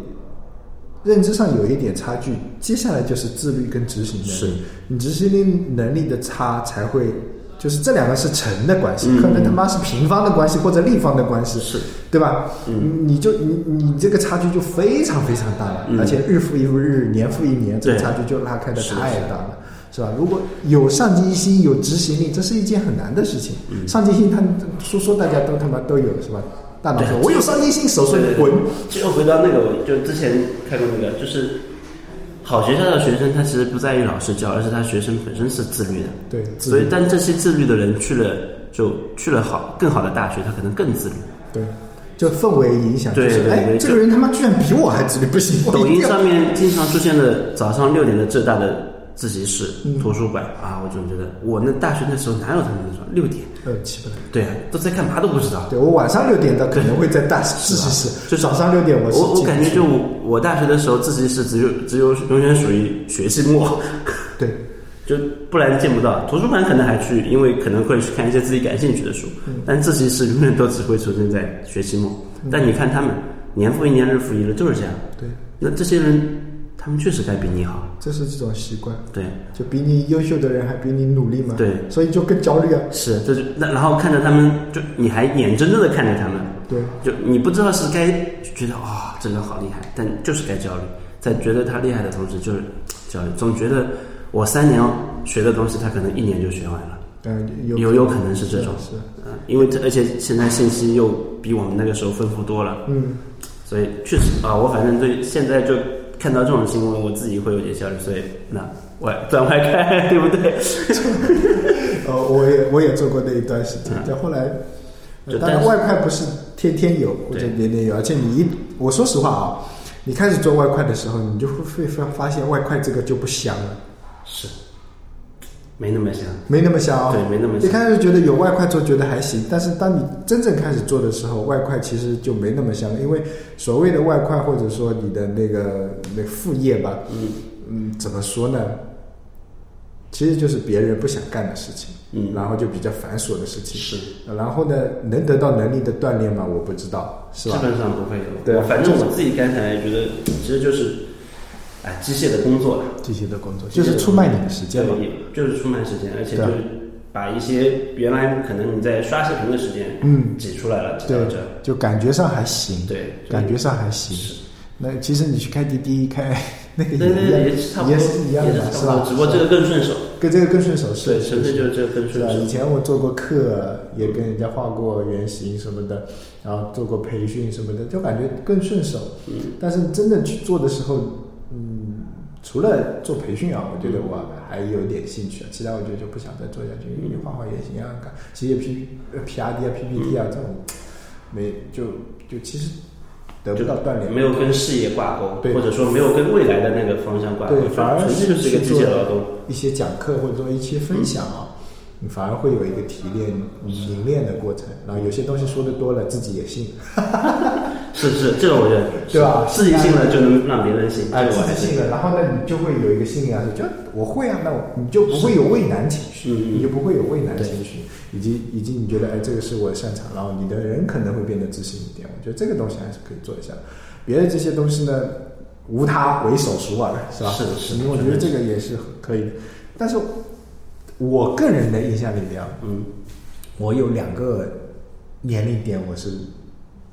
认知上有一点差距，接下来就是自律跟执行能力。是你执行力能力的差，才会就是这两个是乘的关系，嗯可能他妈是平方的关系或者立方的关系，是，对吧？嗯你就你你这个差距就非常非常大了，嗯而且日复一日，年复一年，这个差距就拉开的太大了，是吧？如果有上进心、有执行力，这是一件很难的事情。嗯上进心，他说说大家都他妈都有，是吧？大脑说对我有上进心，手说对对滚。对就回到那个，我就之前看过那个，就是好学校的学生，他其实不在于老师教，而是他学生本身是自律的。对，自所以但，这些自律的人去了，就去了好更好的大学，他可能更自律。对，就氛围影响，对就是哎，对对就这个人他妈居然比我还自律，不行，抖音上面经常出现的早上六点的浙大的自习室、嗯图书馆啊，我总觉得我那大学那时候哪有他们那种六点？呃起不来。对啊，都在干嘛都不知道。对我晚上六点的可能会在大 [LAUGHS] 自习室，就早上六点我是我我感觉就我大学的时候自习室只有只有永远属于学期末，[LAUGHS] 对就不然见不到。图书馆可能还去，因为可能会去看一些自己感兴趣的书，嗯但自习室永远都只会出现在学期末。但你看他们年复一年，日复一日，就是这样。对，那这些人，他们确实该比你好。这是这种习惯，对，就比你优秀的人还比你努力嘛，对。所以就更焦虑啊，是，这就那然后看着他们，就你还眼睁睁的看着他们，对。就你不知道是该觉得啊、这人好厉害，但就是该焦虑，在觉得他厉害的同时就是焦虑，总觉得我三年学的东西，他可能一年就学完了，嗯，有。有有可能是这种是，嗯，因为这而且现在信息又比我们那个时候丰富多了，嗯，所以确实啊，我反正对现在就看到这种新闻，我自己会有点焦虑，所以那外转外开，对不对？[LAUGHS] 呃，我也我也做过那一段时间，嗯。但后来，呃当然外快不是天天有或者年年有，而且你一我说实话啊，你开始做外快的时候，你就会会发发现外快这个就不香了，是，没那么香，没那么香啊、对，没那么香一。开始觉得有外快做觉得还行，但是当你真正开始做的时候，外快其实就没那么香，因为所谓的外快或者说你的那个那副业吧，嗯嗯，怎么说呢？其实就是别人不想干的事情，嗯，然后就比较繁琐的事情。是，然后呢，能得到能力的锻炼吗？我不知道，是吧？基本上不会有。对啊反正我自己干下来觉得，其实就是，哎，机械的工作了，这些的工作就是出卖你的时间嘛。就是出卖时间，而且就是把一些原来可能你在刷视频的时间，嗯，挤出来了，挤对到这，就感觉上还行，对，感觉上还行。那其实你去开滴滴开 [LAUGHS] 那个对对对，也也是一样的嘛，是吧？只不过这个更顺手，跟这个更顺手是，对，纯粹就是这个更？顺手以。前我做过课，也跟人家画过原型什么的，然后做过培训什么的，就感觉更顺手。嗯，但是真的去做的时候，嗯，除了做培训啊，我觉得我还有点兴趣啊，其他我觉得就不想再做下去，因为你画画也行啊，干写写 P 呃 PRD 啊 PPT 啊这种，没就就其实得不到锻炼，没有跟事业挂钩，对。或者说没有跟未来的那个方向挂钩，对，反而纯是一个机械劳动。一些讲课或者说一些分享啊，你反而会有一个提炼、凝练的过程。然后有些东西说的多了，自己也信，[LAUGHS] 是是，这个我觉得对吧自己信了就能让别人信，哎，自己信了，然后呢，你就会有一个心理暗示，就我会啊，那我你就不会有畏难情绪，你就不会有畏难情绪，以及以及你觉得哎，这个是我擅长，然后你的人可能会变得自信一点。我觉得这个东西还是可以做一下。别的这些东西呢，无他，唯手熟耳，是吧？是是因为我觉得这个也是可以的。但是我个人的印象里面啊，嗯我有两个年龄点我是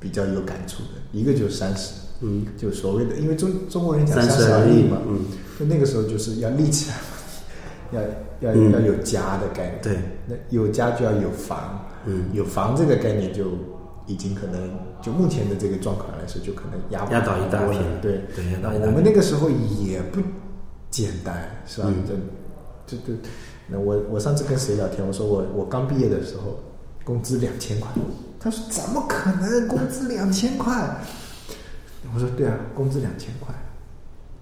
比较有感触的，一个就是三十，嗯，就所谓的，因为中中国人讲三十而立嘛，嗯，就那个时候就是要立起来嘛，要 [LAUGHS] 要、嗯。要有家的概念，对，那有家就要有房，嗯。有房这个概念就已经可能就目前的这个状况来说，就可能压压倒一大片。对。对那我们那个时候也不简单，是吧？嗯。这这这，那我我上次跟谁聊天，我说我我刚毕业的时候工资两千块，他说怎么可能工资两千块？我说对啊，工资两千块。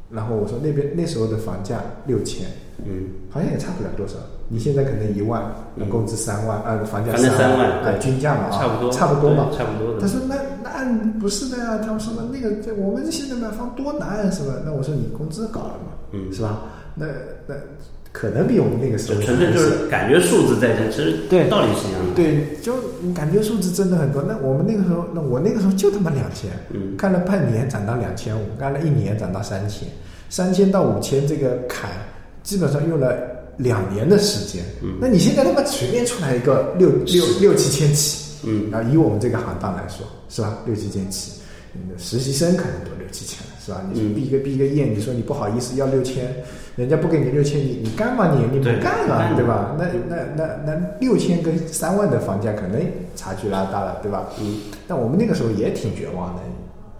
然后我说那边那时候的房价六千，嗯，好像也差不了多少。你现在可能一万，工资三万，呃，房价三万，万，呃，均价嘛，啊差不多，差不多嘛。差不多的。他说那那不是的呀，他们说的那个这我们现在买房多难是吧？那我说你工资高了嘛，嗯是吧？那那可能比我们那个时候就纯粹就是感觉数字在这，其实对道理是一样的。对，就你感觉数字真的很多。那我们那个时候，那我那个时候就他妈两千，嗯干了半年涨到两千五，干了一年涨到三千，三千到五千这个坎，基本上用了两年的时间。嗯那你现在他妈随便出来一个六六六七千起，嗯，啊，以我们这个行当来说，是吧？六七千起，实习生可能都六七千了，是吧？你嗯毕个毕个业，你说你不好意思要六千，人家不给你六千，你你干嘛你你不对干了，对吧？那那那那六千跟三万的房价可能差距拉大了，对吧？嗯，但我们那个时候也挺绝望的，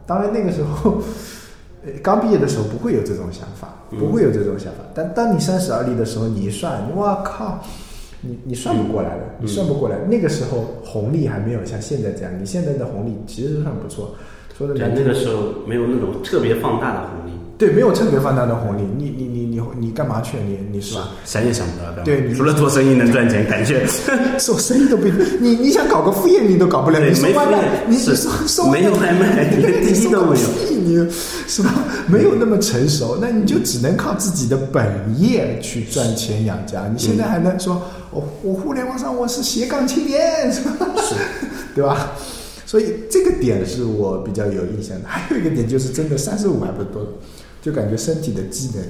当然那个时候。呃刚毕业的时候不会有这种想法，嗯不会有这种想法。但当你三十而立的时候，你一算，我靠，你你算不过来了，嗯你算不过来。那个时候红利还没有像现在这样，你现在的红利其实算不错。说的那个时候没有那种特别放大的红利，对，没有特别放大的红利，你你你你你干嘛去？你你是吧？想也想不到，对你除了做生意能赚钱，感觉做生意都不，你你想搞个副业你都搞不了，你送外卖没副业，是你你送送没有外卖对连滴滴都没有你是吧？没有那么成熟，那你就只能靠自己的本业去赚钱养家。你现在还能说，我我互联网上我是斜杠青年，是吧？是，对吧？所以这个点是我比较有印象的。还有一个点就是，真的三十五还不多，就感觉身体的机能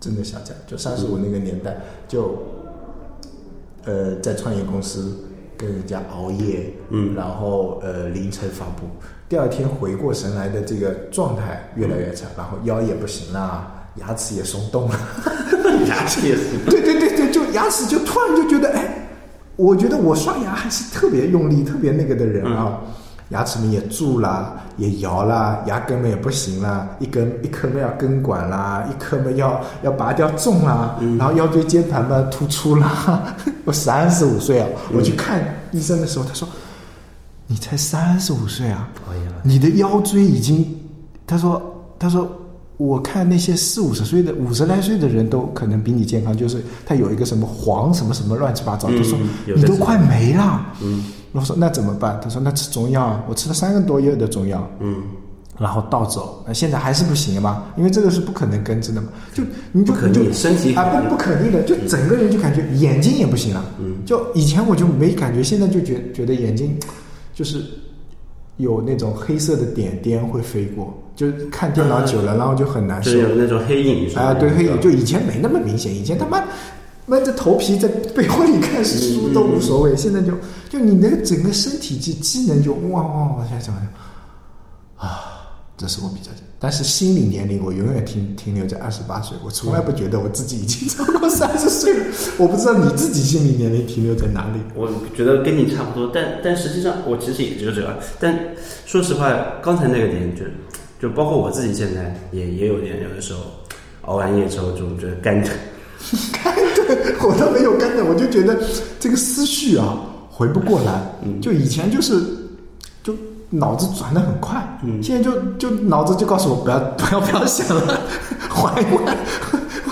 真的下降。就三十五那个年代，就呃在创业公司跟人家熬夜，嗯。然后呃凌晨发布，第二天回过神来的这个状态越来越差，然后腰也不行了，牙齿也松动了。[LAUGHS] 牙齿也松，对 [LAUGHS] 对对对，就牙齿就突然就觉得，哎，我觉得我刷牙还是特别用力、特别那个的人啊，牙齿们也蛀啦，也摇啦，牙根们也不行啦，一根一颗们要根管啦，一颗们要要拔掉种啦，然后腰椎间盘嘛突出啦。[LAUGHS] 我三十五岁啊，我去看医生的时候，他说：“你才三十五岁啊，你的腰椎已经，他说，他说，我看那些四五十岁的、五十来岁的人都可能比你健康，就是他有一个什么黄什么什么乱七八糟，嗯他说你都快没了。嗯我说那怎么办？他说那吃中药啊，我吃了三个多月的中药，嗯，然后倒走，那现在还是不行嘛，因为这个是不可能根治的嘛，就你就可你就，身体啊，不不可逆的，就整个人就感觉眼睛也不行了。嗯，就以前我就没感觉，现在就觉觉得眼睛就是有那种黑色的点点会飞过，就是看电脑久了，然后就很难受。就是有那种黑影啊。对，黑影就以前没那么明显，以前他妈闷着头皮在被窝里看书都无所谓，现在就就你那个整个身体机机能就哇哇往下走啊。这是我比较，但是心理年龄我永远停停留在二十八岁，我从来不觉得我自己已经超过三十岁了。我不知道你自己心理年龄停留在哪里。我觉得跟你差不多，但但实际上我其实也就这样。但说实话，刚才那个点就就包括我自己现在也也有点，有的时候熬完夜之后就觉得干疼。[LAUGHS] 干的，我都没有干的，我就觉得这个思绪啊回不过来。就以前就是就脑子转的很快，嗯现在就就脑子就告诉我不要不要不要想了，缓一缓，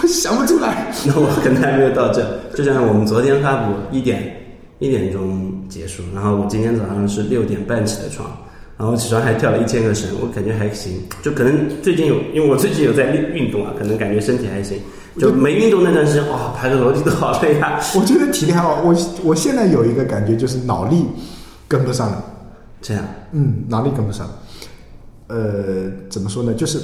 我想不出来。那我可能还没有到这，就像我们昨天发布一点一点钟结束，然后我今天早上是六点半起的床，然后起床还跳了一千个绳，我感觉还行。就可能最近有，因为我最近有在运运动啊，可能感觉身体还行。就没运动那段时间，哇、爬个楼梯都好累啊。我觉得体力还好，我我现在有一个感觉就是脑力跟不上了。这样，嗯，脑力跟不上。呃，怎么说呢？就是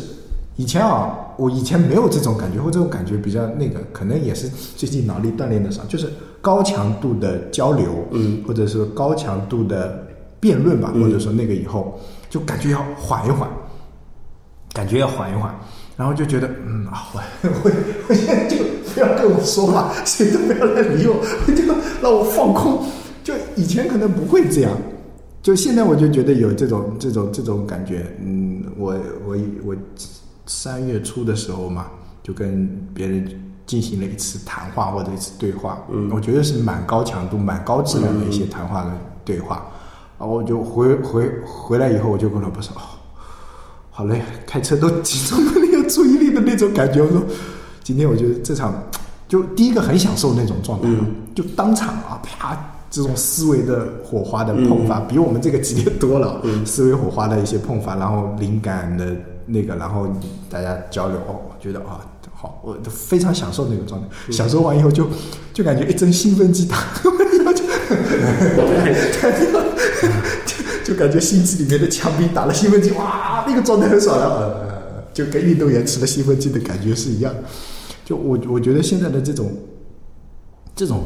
以前啊，我以前没有这种感觉，或这种感觉比较那个，可能也是最近脑力锻炼的少，就是高强度的交流，嗯，或者是高强度的辩论吧，嗯或者说那个以后就感觉要缓一缓，感觉要缓一缓，然后就觉得，嗯啊，[LAUGHS] 我我我现在就不要跟我说话，[LAUGHS] 谁都不要来理我，我 [LAUGHS] 就让我放空。就以前可能不会这样，就现在我就觉得有这种这种这种感觉。嗯，我我我三月初的时候嘛，就跟别人进行了一次谈话或者一次对话，嗯我觉得是蛮高强度、蛮高质量的一些谈话的对话。然后我就回回回来以后，我就跟老婆说，哦，好累，开车都集中不了注意力的那种感觉。我说，今天我觉得这场就第一个很享受那种状态，嗯就当场啊啪。这种思维的火花的碰发，比我们这个激烈多了。嗯思维火花的一些碰发，然后灵感的那个，然后大家交流，哦，我觉得啊，好，我都非常享受那种状态。嗯享受完以后就，就感觉一阵兴奋剂打，[LAUGHS] 就就 [LAUGHS] 就感觉心肌里面的枪兵打了兴奋剂，哇，那个状态很爽了，呃，就跟运动员吃了兴奋剂的感觉是一样。就我我觉得现在的这种这种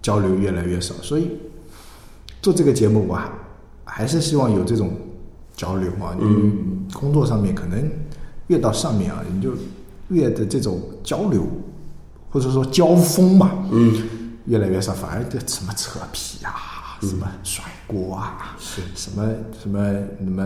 交流越来越少，所以做这个节目，我还还是希望有这种交流啊。嗯，工作上面可能越到上面啊，你就越的这种交流或者说交锋嘛，嗯，越来越少，反而这什么扯皮啊，什么甩锅啊，是什么什么什么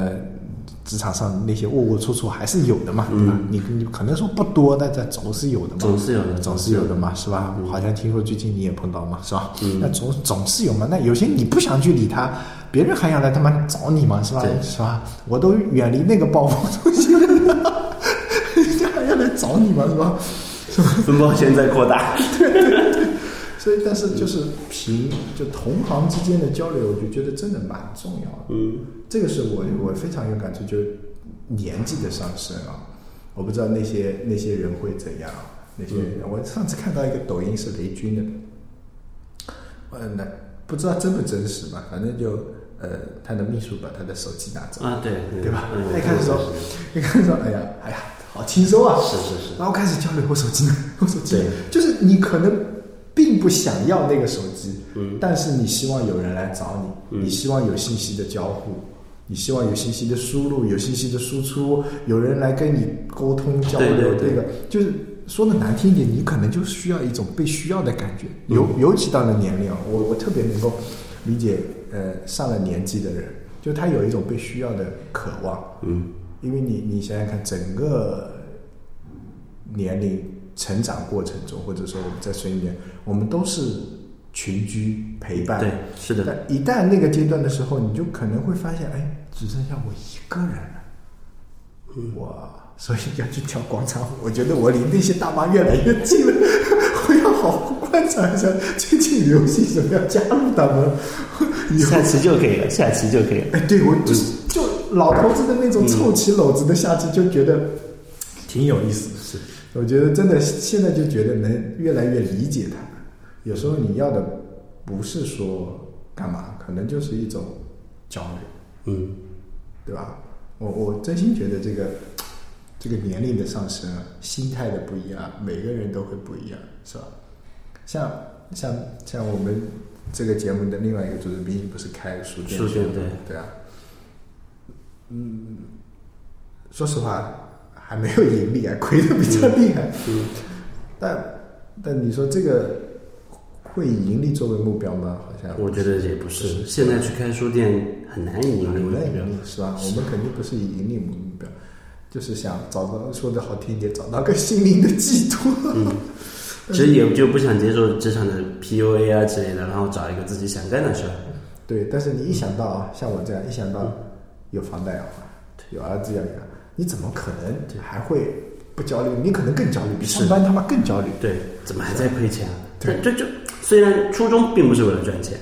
职场上那些龌龊出处还是有的嘛，对吧？你你可能说不多，但这总是有的嘛，总是有的总是有的嘛，是吧？好像听说最近你也碰到嘛，是吧？那总总是有嘛。那有些你不想去理他，别人还想来他妈找你嘛，是吧？是吧？我都远离那个暴风中心了，[LAUGHS] 人家还要来找你嘛，是吧？分包现在扩大。所以，但是就是凭就同行之间的交流，我就觉得真的蛮重要的。嗯，这个是我我非常有感触，就是年纪的上升啊。我不知道那些那些人会怎样，那些人。我上次看到一个抖音是雷军的，呃，那不知道真不真实吧？反正就呃，他的秘书把他的手机拿走，啊，对对吧嗯？他一开始说，一开始说，哎呀，哎呀，好轻松啊！是是是，然后开始交流我手机呢，我手机对就是你可能并不想要那个手机，嗯。但是你希望有人来找你，嗯。你希望有信息的交互，你希望有信息的输入，有信息的输出，有人来跟你沟通交流，对对对。这个就是说的难听一点，你可能就需要一种被需要的感觉，嗯。尤、尤其到了年龄啊，我我特别能够理解，呃，上了年纪的人，就他有一种被需要的渴望，嗯。因为你你想想看，整个年龄成长过程中，或者说我们在随年，我们都是群居陪伴。对，是的，但一旦那个阶段的时候，你就可能会发现，哎，只剩下我一个人了。嗯哇！所以要去跳广场舞，我觉得我离那些大妈越来越近了。[LAUGHS] 我要好好观察一下最近流行什么，要加入他们。[LAUGHS] 下棋就可以了，下棋就可以了。哎，对我就是就老头子的那种凑齐篓子的下棋，就觉得挺有意思的。是，我觉得真的现在就觉得能越来越理解他们。有时候你要的不是说干嘛，可能就是一种交流，嗯对吧？我我真心觉得这个这个年龄的上升啊，心态的不一样，每个人都会不一样，是吧？像像像我们这个节目的另外一个主持人，不是开书店去的书店对对啊，嗯，说实话还没有盈利啊，亏的比较厉害。嗯但但你说这个会以盈利作为目标吗？好像我觉得也不是，现在去开书店很难以盈利很难目标盈利是吧？我们肯定不是以盈利为目标，就是想找到说的好听一点，找到个心灵的寄托。嗯，[LAUGHS] 其实也就不想接受职场的 PUA 啊之类的，然后找一个自己想干的事儿。对，但是你一想到啊，像我这样一想到有房贷要还，有儿子要养，你怎么可能还会不焦虑？你可能更焦虑，比是上班他妈更焦虑。对，怎么还在亏钱啊？对这就虽然初衷并不是为了赚钱，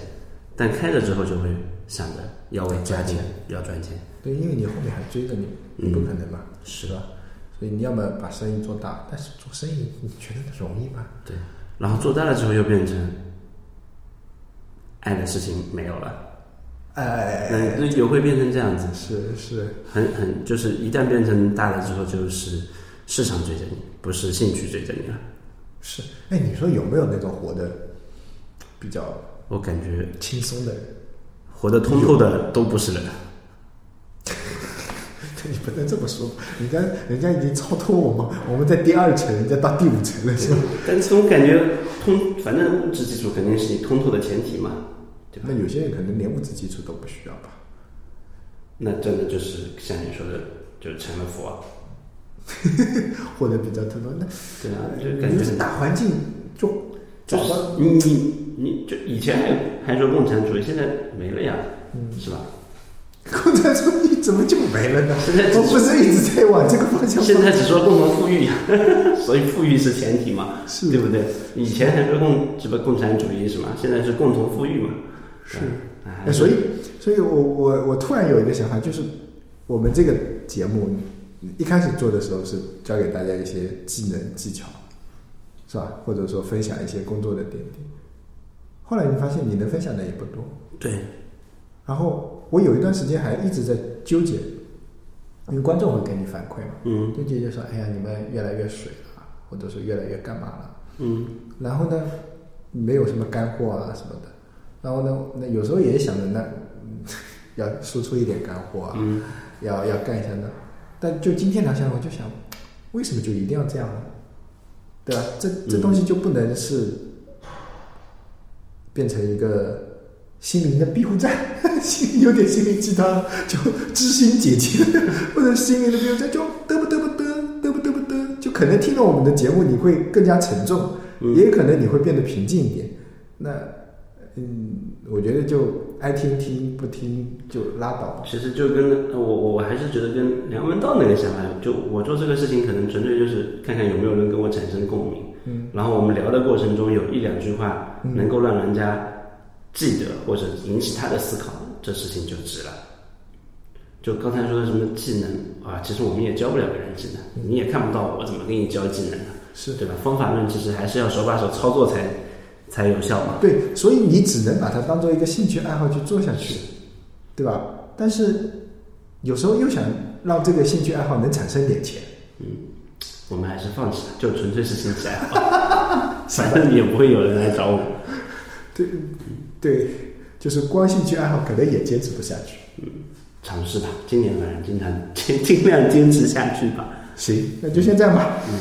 但开了之后就会想着要为家庭要赚钱。对，因为你后面还追着你，你不可能嘛，是吧？所以你要么把生意做大，但是做生意你觉得容易吗？对，然后做大了之后又变成爱的事情没有了，哎，那也会变成这样子，是是，很很就是一旦变成大了之后，就是市场追着你，不是兴趣追着你了。是，哎，你说有没有那种活的比较我感觉轻松的人？活得通透的都不是人。[LAUGHS] 你不能这么说，人家人家已经超脱我们，我们在第二层，人家到第五层了，是吧？但是我感觉通，反正物质基础肯定是你通透的前提嘛，对吧？那有些人可能连物质基础都不需要吧？那真的就是像你说的，就成了佛啊。[LAUGHS] 或者比较特殊，那对啊，就感觉是大环境就就是找到你你你就以前还还说共产主义，现在没了呀，是吧？共产主义怎么就没了呢？现在只我不是一直在往这个方向现在只说共同富裕呀，[LAUGHS] 所以富裕是前提嘛，是对不对？以前还说共什么共产主义什么？现在是共同富裕嘛，是啊哎，所以，所以我我我突然有一个想法，就是我们这个节目一开始做的时候是教给大家一些技能技巧，是吧？或者说分享一些工作的点滴。后来你发现你能分享的也不多，对，然后我有一段时间还一直在纠结，因为观众会给你反馈嘛，嗯纠结就说：“哎呀，你们越来越水了，或者说越来越干嘛了。”嗯然后呢，没有什么干货啊什么的。然后呢，那有时候也想着那嗯 [LAUGHS] 要输出一点干货啊，嗯，要要干一下呢。但就今天聊下来，我就想，为什么就一定要这样呢？对吧？这这嗯东西就不能是变成一个心灵的庇护站，[LAUGHS] 心有点心灵鸡汤，就知心姐姐，或者心灵的庇护站，就嘚不嘚不嘚，嘚不嘚不嘚，就可能听了我们的节目，你会更加沉重，嗯也有可能你会变得平静一点。那嗯，我觉得就爱听听，不听就拉倒。其实就跟我我我还是觉得跟梁文道那个想法，就我做这个事情可能纯粹就是看看有没有人跟我产生共鸣，嗯，然后我们聊的过程中有一两句话嗯能够让人家记得或者引起他的思考，这事情就值了。就刚才说的什么技能啊，其实我们也教不了别人技能，你也看不到我怎么给你教技能的，是对吧？方法论其实还是要手把手操作才才有效嘛。对，所以你只能把它当做一个兴趣爱好去做下去，对吧？但是有时候又想让这个兴趣爱好能产生点钱，嗯我们还是放弃了，就纯粹是兴趣爱好，[LAUGHS] 反正也不会有人来找我。对，对，就是光兴趣爱好可能也坚持不下去。嗯尝试吧，今年反正经常尽尽量坚持下去吧。行，那就先这样吧。嗯，